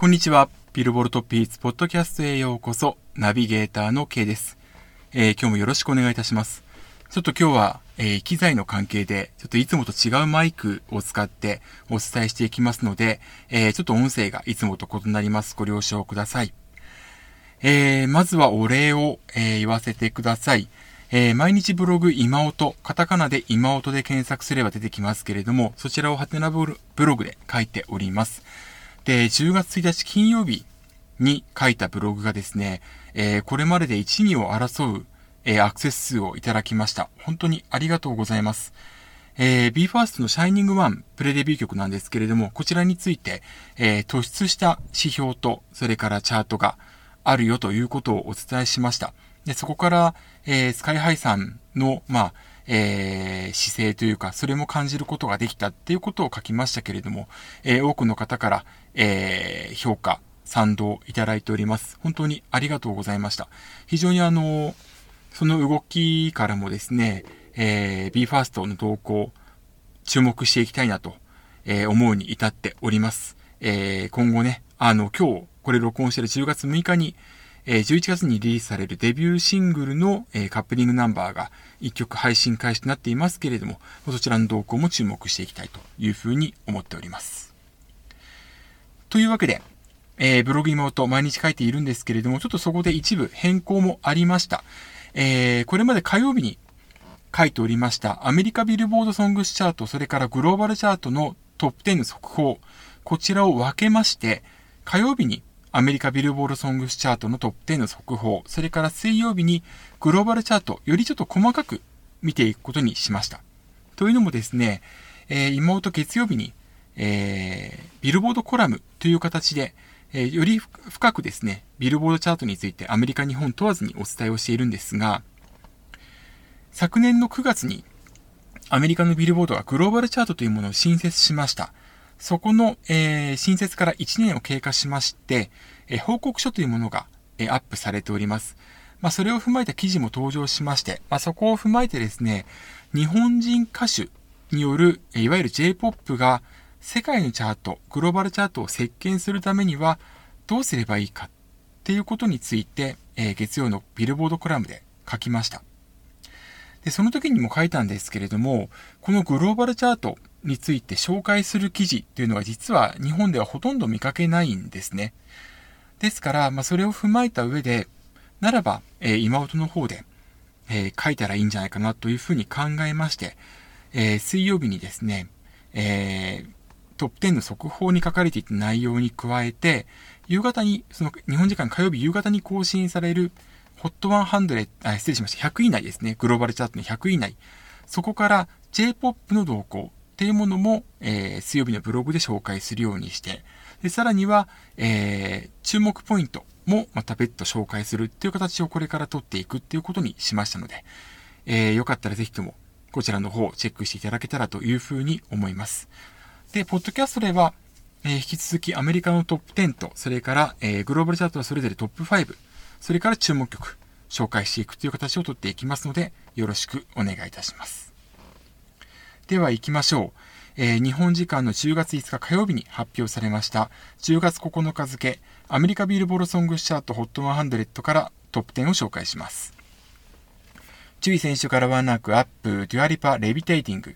こんにちは。ビルボルトピーツポッドキャストへようこそ。ナビゲーターの K です。えー、今日もよろしくお願いいたします。ちょっと今日は、えー、機材の関係で、ちょっといつもと違うマイクを使ってお伝えしていきますので、えー、ちょっと音声がいつもと異なります。ご了承ください。え、まずはお礼を、え、言わせてください。えー、毎日ブログ今音、カタカナで今音で検索すれば出てきますけれども、そちらをハテナブログで書いております。で、10月1日金曜日に書いたブログがですね、えー、これまでで1、2を争う、えー、アクセス数をいただきました。本当にありがとうございます。えー、BE:FIRST のシャイニングワンプレデビュー曲なんですけれども、こちらについて、えー、突出した指標と、それからチャートがあるよということをお伝えしました。で、そこから、えー、スカイハイさんの、まあ、えー、姿勢というか、それも感じることができたっていうことを書きましたけれども、えー、多くの方から、えー、評価、賛同いただいております。本当にありがとうございました。非常にあの、その動きからもですね、えー、BE:FIRST の動向、注目していきたいなと、え、思うに至っております。え、今後ね、あの、今日、これ録音してる10月6日に、え11月にリリースされるデビューシングルの、えカップリングナンバーが1曲配信開始となっていますけれども、そちらの動向も注目していきたいというふうに思っております。というわけで、えー、ブログ妹毎日書いているんですけれども、ちょっとそこで一部変更もありました。えー、これまで火曜日に書いておりましたアメリカビルボードソングスチャート、それからグローバルチャートのトップ10の速報、こちらを分けまして、火曜日にアメリカビルボードソングスチャートのトップ10の速報、それから水曜日にグローバルチャート、よりちょっと細かく見ていくことにしました。というのもですね、えー、妹月曜日に、えー、ビルボードコラムという形で、えー、より深くですね、ビルボードチャートについてアメリカ、日本問わずにお伝えをしているんですが、昨年の9月にアメリカのビルボードがグローバルチャートというものを新設しました。そこの、えー、新設から1年を経過しまして、えー、報告書というものが、えー、アップされております。まあ、それを踏まえた記事も登場しまして、まあ、そこを踏まえてですね、日本人歌手による、いわゆる J-POP が世界のチャート、グローバルチャートを席巻するためにはどうすればいいかっていうことについて、えー、月曜のビルボードコラムで書きました。で、その時にも書いたんですけれども、このグローバルチャート、について紹介する記事っていうのは実は日本ではほとんど見かけないんですね。ですから、まあ、それを踏まえた上で、ならば、えー、今音の方で、えー、書いたらいいんじゃないかなというふうに考えまして、えー、水曜日にですね、えー、トップ10の速報に書かれていた内容に加えて、夕方に、その日本時間火曜日夕方に更新される HOT100、あ、失礼しました。100位以内ですね。グローバルチャートの100位以内。そこから J-POP の動向、っていうものも、えー、水曜日のブログで紹介するようにして、でさらには、えー、注目ポイントもまた別途紹介するっていう形をこれから取っていくっていうことにしましたので、えー、よかったらぜひともこちらの方をチェックしていただけたらというふうに思います。で、ポッドキャストでは、えー、引き続きアメリカのトップ10と、それから、えー、グローバルチャートはそれぞれトップ5、それから注目曲、紹介していくという形をとっていきますので、よろしくお願いいたします。では行きましょう。えー、日本時間の10月5日火曜日に発表されました10月9日付アメリカビルボードソングチャート HOT100 からトップ10を紹介します。10位先週からワンランクアップ、デュア・リパ Levitating。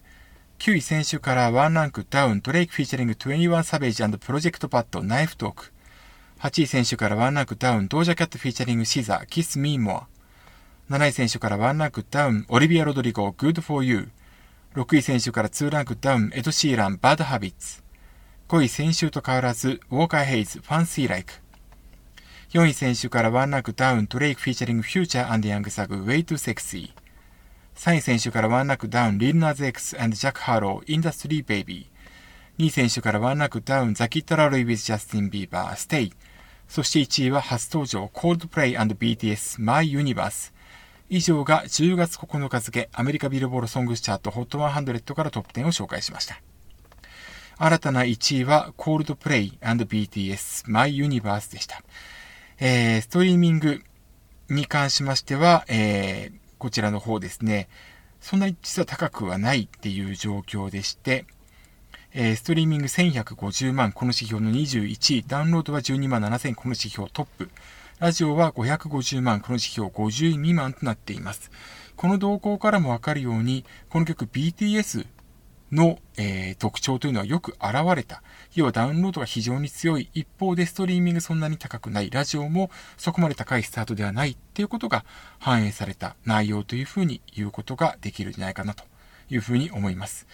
9位先週からワンランクダウン、ドレイクフィーチャリング21サベージプロジェクトパッド、ナイフトーク。8位先週からワンランクダウン、ドージャキャットフィーチャリングシザー、 Kiss Me Mo re。7位先週からワンランクダウン、オリビア・ロドリゴ、 Good 4 U。6位先週から2ランクダウン、エド・シーラン、 Bad Habits。5位先週と変わらず、ウォーカー・ヘイズ、 Fancy Like。4位先週から1ランクダウン、ドレイク・フィーチャリング・フューチャー・ヤング・サグ、ウェイ・ト・セクシー。3位先週から1ランクダウン、リル・ナズ・ X、ジャック・ハロー、 Industry Baby。2位先週から1ランクダウン、ザ・キッド・ラロイ with ジャスティン・ビーバー、 Stay。そして1位は初登場、コールドプレイ &BTS、マイ・ユニバース。以上が10月9日付アメリカビルボールソングスチャート HOT100 からトップ10を紹介しました。新たな1位はコールドプレイ &BTS My Universe でした。えー、ストリーミングに関しましては、えー、こちらの方ですね、そんなに実は高くはないっていう状況でして、えー、ストリーミング1150万、この指標の21位、ダウンロードは12万7000、この指標トップ。ラジオは550万、この指標50位未満となっています。この動向からもわかるように、この曲 BTS の、えー、特徴というのはよく現れた。要はダウンロードが非常に強い。一方でストリーミングそんなに高くない。ラジオもそこまで高いスタートではないっていうことが反映された内容というふうに言うことができるんじゃないかなというふうに思います。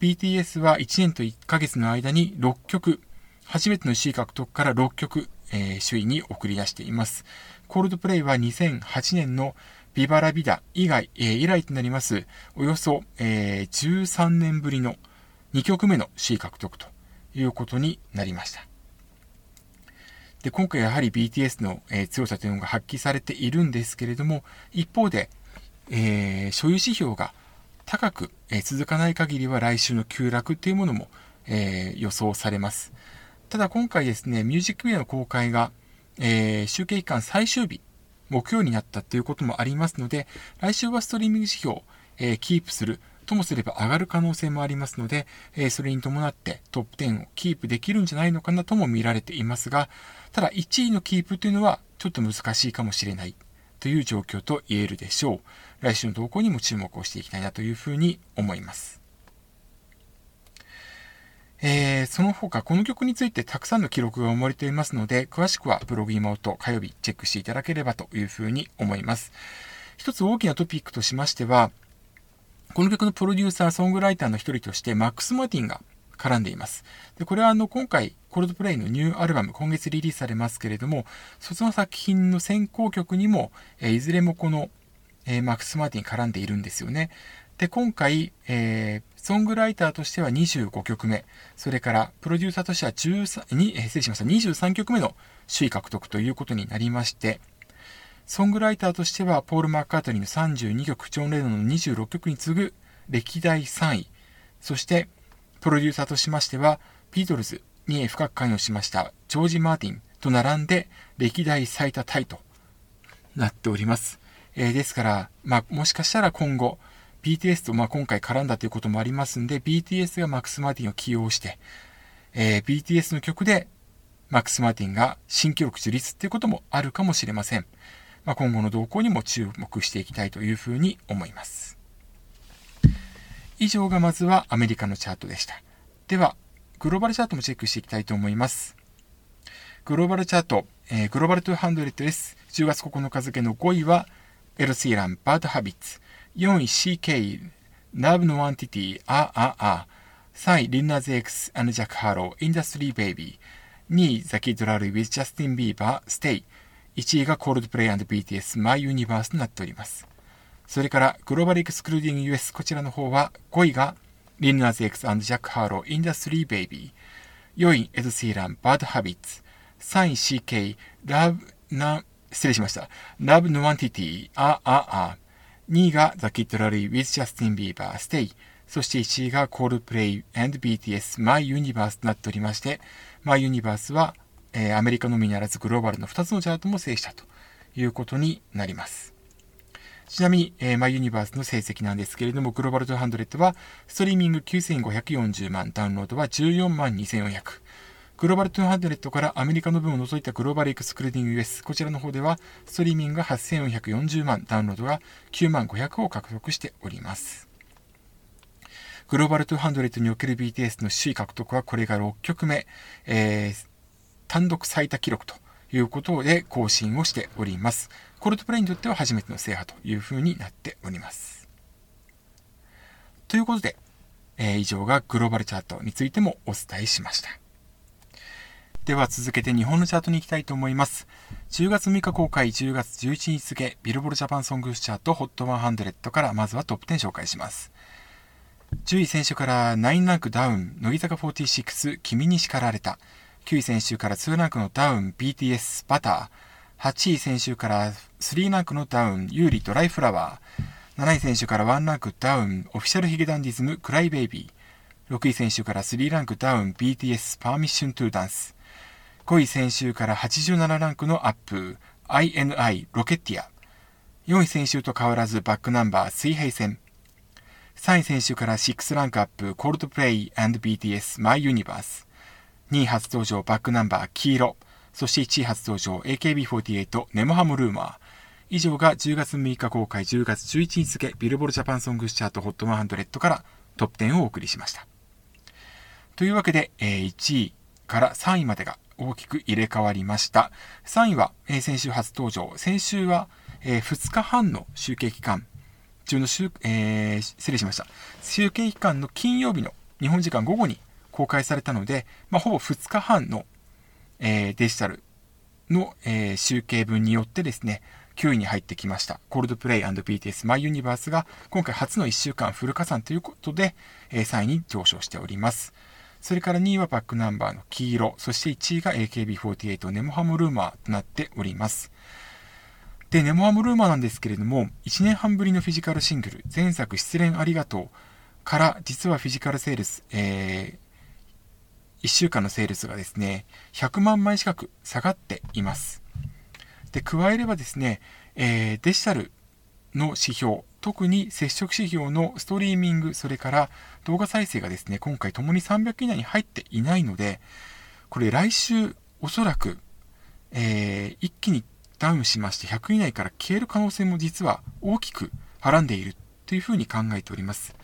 BTS は1年と1ヶ月の間に6曲、初めての C 獲得から6曲、えー、首位に送り出しています。コールドプレイは2008年のビバラビダ以外、えー、以来となります、およそ、えー、13年ぶりの2曲目の C 獲得ということになりました。で、今回やはり BTS の、え、強さというのが発揮されているんですけれども、一方で、え、所有指標が高く、え、続かない限りは来週の急落というものも、え、予想されます。ただ今回ですね、ミュージックビデオの公開が、えー、集計期間最終日、目標になったということもありますので、来週はストリーミング指標、えー、キープするともすれば上がる可能性もありますので、えー、それに伴ってトップ10をキープできるんじゃないのかなとも見られていますが、ただ1位のキープというのはちょっと難しいかもしれないという状況と言えるでしょう。来週の動向にも注目をしていきたいなというふうに思います。えー、その他、この曲についてたくさんの記録が生まれていますので、詳しくはブログ今音火曜日チェックしていただければというふうに思います。一つ大きなトピックとしましては、この曲のプロデューサー、ソングライターの一人として、マックス・マーティンが絡んでいます。でこれはあの今回、コールドプレイのニューアルバム、今月リリースされますけれども、その作品の先行曲にも、えいずれもこのえ、マックス・マーティン絡んでいるんですよね。で、今回、えー、ソングライターとしては25曲目、それからプロデューサーとしては13、に、えー、失礼しました、23曲目の首位獲得ということになりまして、ソングライターとしては、ポール・マッカートニーの32曲、ジョン・レノンの26曲に次ぐ歴代3位、そして、プロデューサーとしましては、ビートルズに深く関与しましたジョージ・マーティンと並んで歴代最多タイとなっております。えー、ですから、まあ、もしかしたら今後、BTS とまあ今回絡んだということもありますんで、BTS がマックス・マーティンを起用して、えー、BTS の曲でマックス・マーティンが新記録樹立っていうこともあるかもしれません。まあ、今後の動向にも注目していきたいというふうに思います。以上がまずはアメリカのチャートでした。では、グローバルチャートもチェックしていきたいと思います。グローバルチャート、えー、グローバル200です。10月9日付の5位はエド・シーラン、 Bad Habits。4位 CKay、Love Nwantiti, ah, ah, ah。3位リンナーズ X、アンジャック・ハロー、インダストリー・ベイビy。2位ザ・キッド・ラロイ with ジャスティン・ビーバー、 Stay。1位がコールドプレイ &BTS、 My Universe となっております。それから、 Global Excluding US、こちらの方は、5位がリンナーズ X& ジャック・ハロー、インダストリー・ベイビー。4位、エド・シーラン、 Bad Habits。3位 CKay、Love, N、失礼しました。Love Nwantiti, ah, ah, ah。2位が The Kid LAROI with Justin Bieber, Stay。そして1位が Coldplay and BTS, My Universe となっておりまして、My Universe は、えー、アメリカのみならずグローバルの2つのチャートも制したということになります。ちなみに、えー、マイユニバースの成績なんですけれども、グローバル200は、ストリーミング9540万、ダウンロードは14万2400。グローバル200からアメリカの分を除いたグローバルエクスクルーディング US、こちらの方では、ストリーミングが8440万、ダウンロードが9万500を獲得しております。グローバル200における BTS の首位獲得はこれが6曲目、えー、単独最多記録ということで更新をしております。コルトプレイにとっては初めての制覇という風になっております。ということで、えー、以上がグローバルチャートについてもお伝えしました。では続けて日本のチャートに行きたいと思います。10月6日公開、10月11日付、ビルボルジャパンソングスチャート HOT100 からまずはトップ10紹介します。10位先週から9ランクダウン、乃木坂46、君に叱られた。9位先週から2ランクのダウン、BTS、 Butter。8位先週から3ランクのダウン、優里、ドライフラワー。7位先週から1ランクダウン、 Official髭男dism、Cry Baby。6位先週から3ランクダウン、BTS、 Permission to Dance。5位先週から87ランクのアップ、INI Rocketeer。4位先週と変わらずバックナンバー水平線。3位選手から6ランクアップ、コールドプレイ &BTS My Universe。2位初登場、バックナンバー、黄色。そして1位初登場、AKB48、ネモハムルーマー。以上が10月6日公開、10月11日付、ビルボルジャパンソングスチャート HOT100 からトップ10をお送りしました。というわけで、え、1位から3位までが大きく入れ替わりました。3位は、え、先週初登場。先週は、え、2日半の集計期間中の週、えー、失礼しました。集計期間の金曜日の日本時間午後に公開されたので、まあ、ほぼ2日半の、えー、デジタルの、えー、集計分によってですね、9位に入ってきました。コールドプレイ &BTS My Universe が今回初の1週間フル加算ということで、え、3位に上昇しております。それから2位はバックナンバーの黄色、そして1位が AKB48 ネモハムルーマーとなっております。で、ネモハムルーマーなんですけれども、1年半ぶりのフィジカルシングル、前作失恋ありがとうから、実はフィジカルセールス、えー、1週間のセールスがですね、100万枚近く下がっています。で、加えればですね、えー、デジタルの指標、特に接触指標のストリーミング、それから動画再生がですね、今回ともに300以内に入っていないので、これ来週おそらく、えー、一気にダウンしまして100以内から消える可能性も実は大きくはらんでいるというふうに考えております。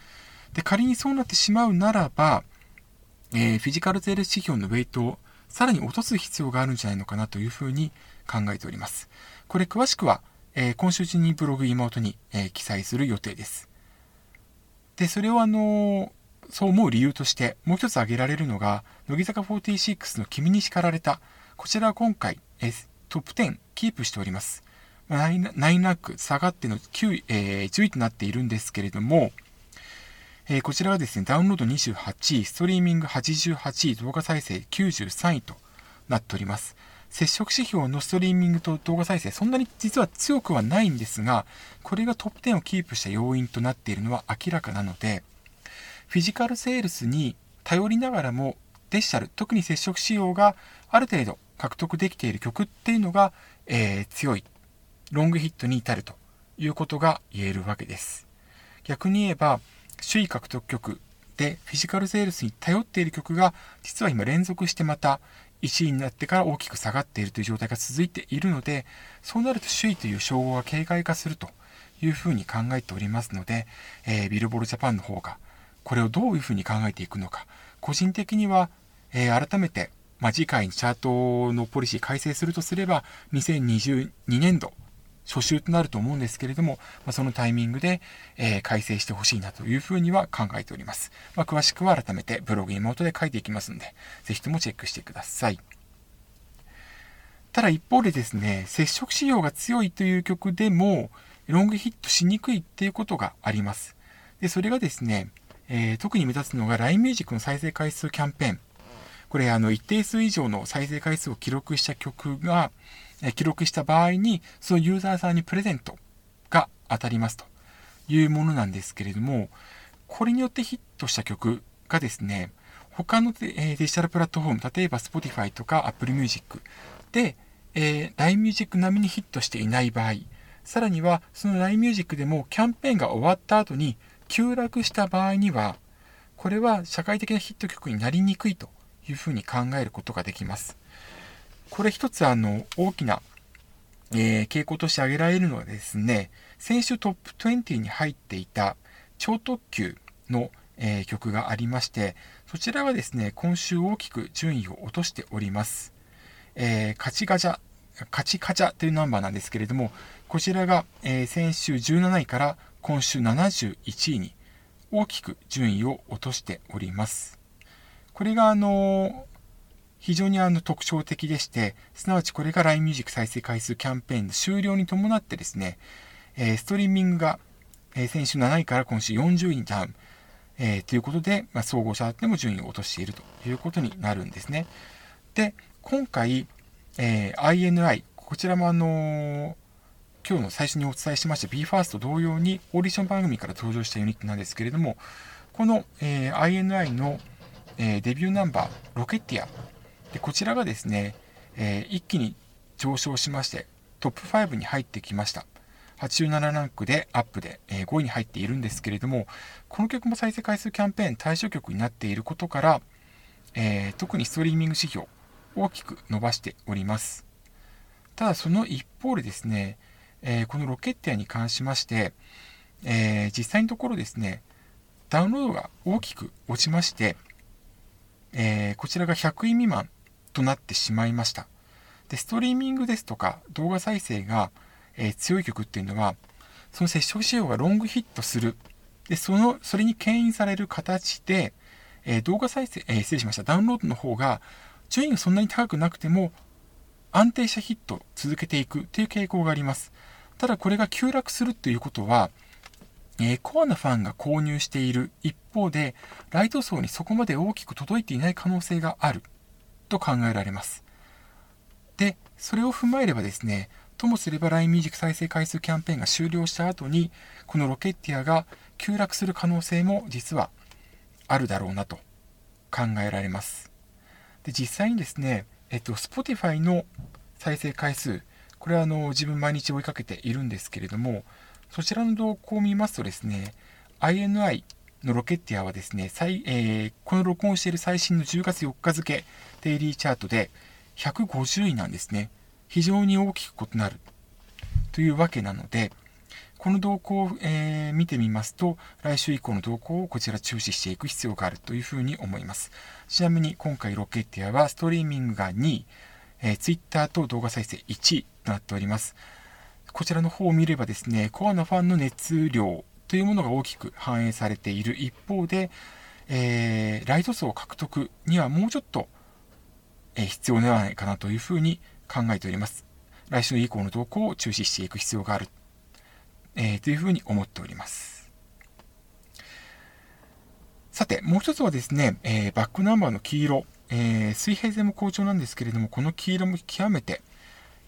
で、仮にそうなってしまうならば、えー、フィジカルゼール指標のウェイトをさらに落とす必要があるんじゃないのかなというふうに考えております。これ詳しくは、えー、今週中にブログ妹に、えー、記載する予定です。で、それをあのそう思う理由として、もう一つ挙げられるのが、乃木坂46の君に叱られた。こちらは今回、えトップ10キープしております。9ランク下がっての9、えー、10位となっているんですけれども、えー、こちらはですね、ダウンロード28位、ストリーミング88位、動画再生93位となっております。接触指標のストリーミングと動画再生、そんなに実は強くはないんですが、これがトップ10をキープした要因となっているのは明らかなので、フィジカルセールスに頼りながらも、デジタル、特に接触仕様がある程度獲得できている曲っていうのが、えー、強い、ロングヒットに至るということが言えるわけです。逆に言えば、首位獲得曲でフィジカルセールスに頼っている曲が、実は今連続してまた1位になってから大きく下がっているという状態が続いているので、そうなると首位という称号は形骸化するというふうに考えておりますので、えー、ビルボールジャパンの方が、これをどういうふうに考えていくのか、個人的には、えー、改めて、まあ、次回にチャートのポリシー改正するとすれば、2022年度初秋となると思うんですけれども、まあ、そのタイミングで、えー、改正してほしいなというふうには考えております。まあ、詳しくは改めてブログ妹で書いていきますので、ぜひともチェックしてください。ただ一方でですね、接触仕様が強いという曲でも、ロングヒットしにくいっていうことがあります。で、それがですね、えー、特に目立つのが LINE Music の再生回数キャンペーン。これ、あの、一定数以上の再生回数を記録した曲が、記録した場合に、そのユーザーさんにプレゼントが当たりますというものなんですけれども、これによってヒットした曲がですね、他のデジタルプラットフォーム、例えば Spotify とか Apple Music で、えー、LINE Music 並みにヒットしていない場合、さらにはその LINE Music でもキャンペーンが終わった後に急落した場合には、これは社会的なヒット曲になりにくいというふうに考えることができます。これ一つあの、大きな、えー、傾向として挙げられるのはですね、先週トップ20に入っていた超特急の、えー、曲がありまして、そちらはですね、今週大きく順位を落としております。えー、カチガチャ、カチカチャというナンバーなんですけれども、こちらが、えー、先週17位から今週71位に大きく順位を落としております。これがあの非常にあの特徴的でして、すなわちこれが LINE Music 再生回数キャンペーンの終了に伴ってですね、え、ストリーミングが、え、先週7位から今週40位にダウン、え、ということで、ま、総合者でも順位を落としているということになるんですね。で、今回、え INI、こちらもあの今日の最初にお伝えしました BE:FIRST 同様にオーディション番組から登場したユニットなんですけれども、この、え INI の、えデビューナンバー、ロケティアでこちらがですね、えー、一気に上昇しましてトップ5に入ってきました87ランクでアップで、え5位に入っているんですけれども、この曲も再生回数キャンペーン対象曲になっていることから、えー、特にストリーミング指標大きく伸ばしております。ただその一方でですね、え、このロケッティアに関しまして、え、実際のところですね、ダウンロードが大きく落ちまして、えこちらが100位未満となってしまいました。で、ストリーミングですとか動画再生が、えー、強い曲っていうのは、その接触仕様がロングヒットする。で、その、それに牽引される形で、えー、動画再生、えー、失礼しました。ダウンロードの方が、順位がそんなに高くなくても、安定したヒットを続けていくという傾向があります。ただこれが急落するということは、え、コアなファンが購入している一方で、ライト層にそこまで大きく届いていない可能性があると考えられます。で、それを踏まえればですね、ともすれば LINE ミュージック再生回数キャンペーンが終了した後に、このロケッティアが急落する可能性も実はあるだろうなと考えられます。で、実際にですね、えっと、Spotify の再生回数、これはあの自分毎日追いかけているんですけれども、そちらの動向を見ますとですね、INI のロケッティアはですね、最えー、この録音している最新の10月4日付デイリーチャートで150位なんですね。非常に大きく異なるというわけなので、この動向を、えー、見てみますと、来週以降の動向をこちら注視していく必要があるというふうに思います。ちなみに今回ロケッティアはストリーミングが2位、えー、Twitter と動画再生1位となっております。こちらの方を見ればですね、コアなファンの熱量というものが大きく反映されている一方で、えー、ライト層獲得にはもうちょっと、え、必要ではないかなというふうに考えております。来週以降の動向を注視していく必要がある、えー、というふうに思っております。さて、もう一つはですね、えー、バックナンバーの黄色、えー、水平線も好調なんですけれども、この黄色も極めて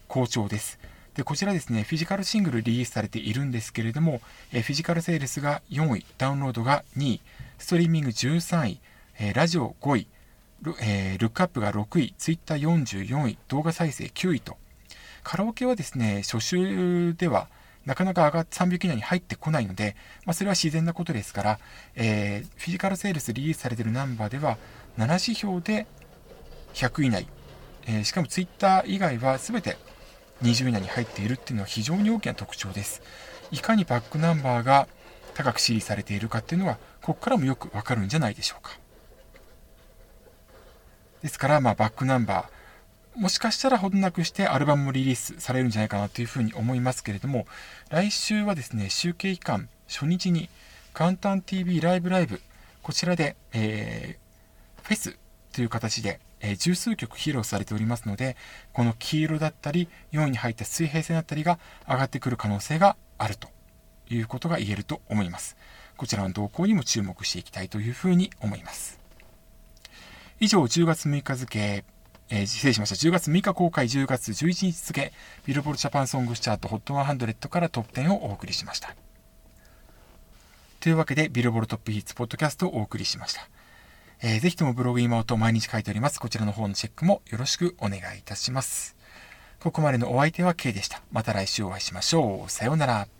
好調です。で、こちらですね、フィジカルシングルリリースされているんですけれども、えフィジカルセールスが4位、ダウンロードが2位、ストリーミング13位、えラジオ5位、えー、ルックアップが6位、ツイッター44位、動画再生9位と、カラオケはですね、初週ではなかなか上がって300以内に入ってこないので、まあ、それは自然なことですから、えー、フィジカルセールスリリースされているナンバーでは、7指標で100以内、えー、しかもツイッター以外は全て20位以内に入っているっていうのは非常に大きな特徴です。いかにバックナンバーが高く支持されているかっていうのは、ここからもよくわかるんじゃないでしょうか。ですから、まあ、バックナンバー、もしかしたらほどなくしてアルバムもリリースされるんじゃないかなというふうに思いますけれども、来週はですね、集計期間初日に、カウンタン TV ライブライブ、こちらで、えー、フェスという形で、えー、十数曲披露されておりますので、この黄色だったり、4位に入った水平線だったりが上がってくる可能性があるということが言えると思います。こちらの動向にも注目していきたいというふうに思います。以上、10月6日付、えー、失礼しました。10月6日公開、10月11日付、ビルボールジャパンソングスチャート HOT100 からトップ10をお送りしました。というわけで、ビルボールトップヒッツポッドキャストをお送りしました。えー、ぜひともブログ今音毎日書いております。こちらの方のチェックもよろしくお願いいたします。ここまでのお相手は K でした。また来週お会いしましょう。さようなら。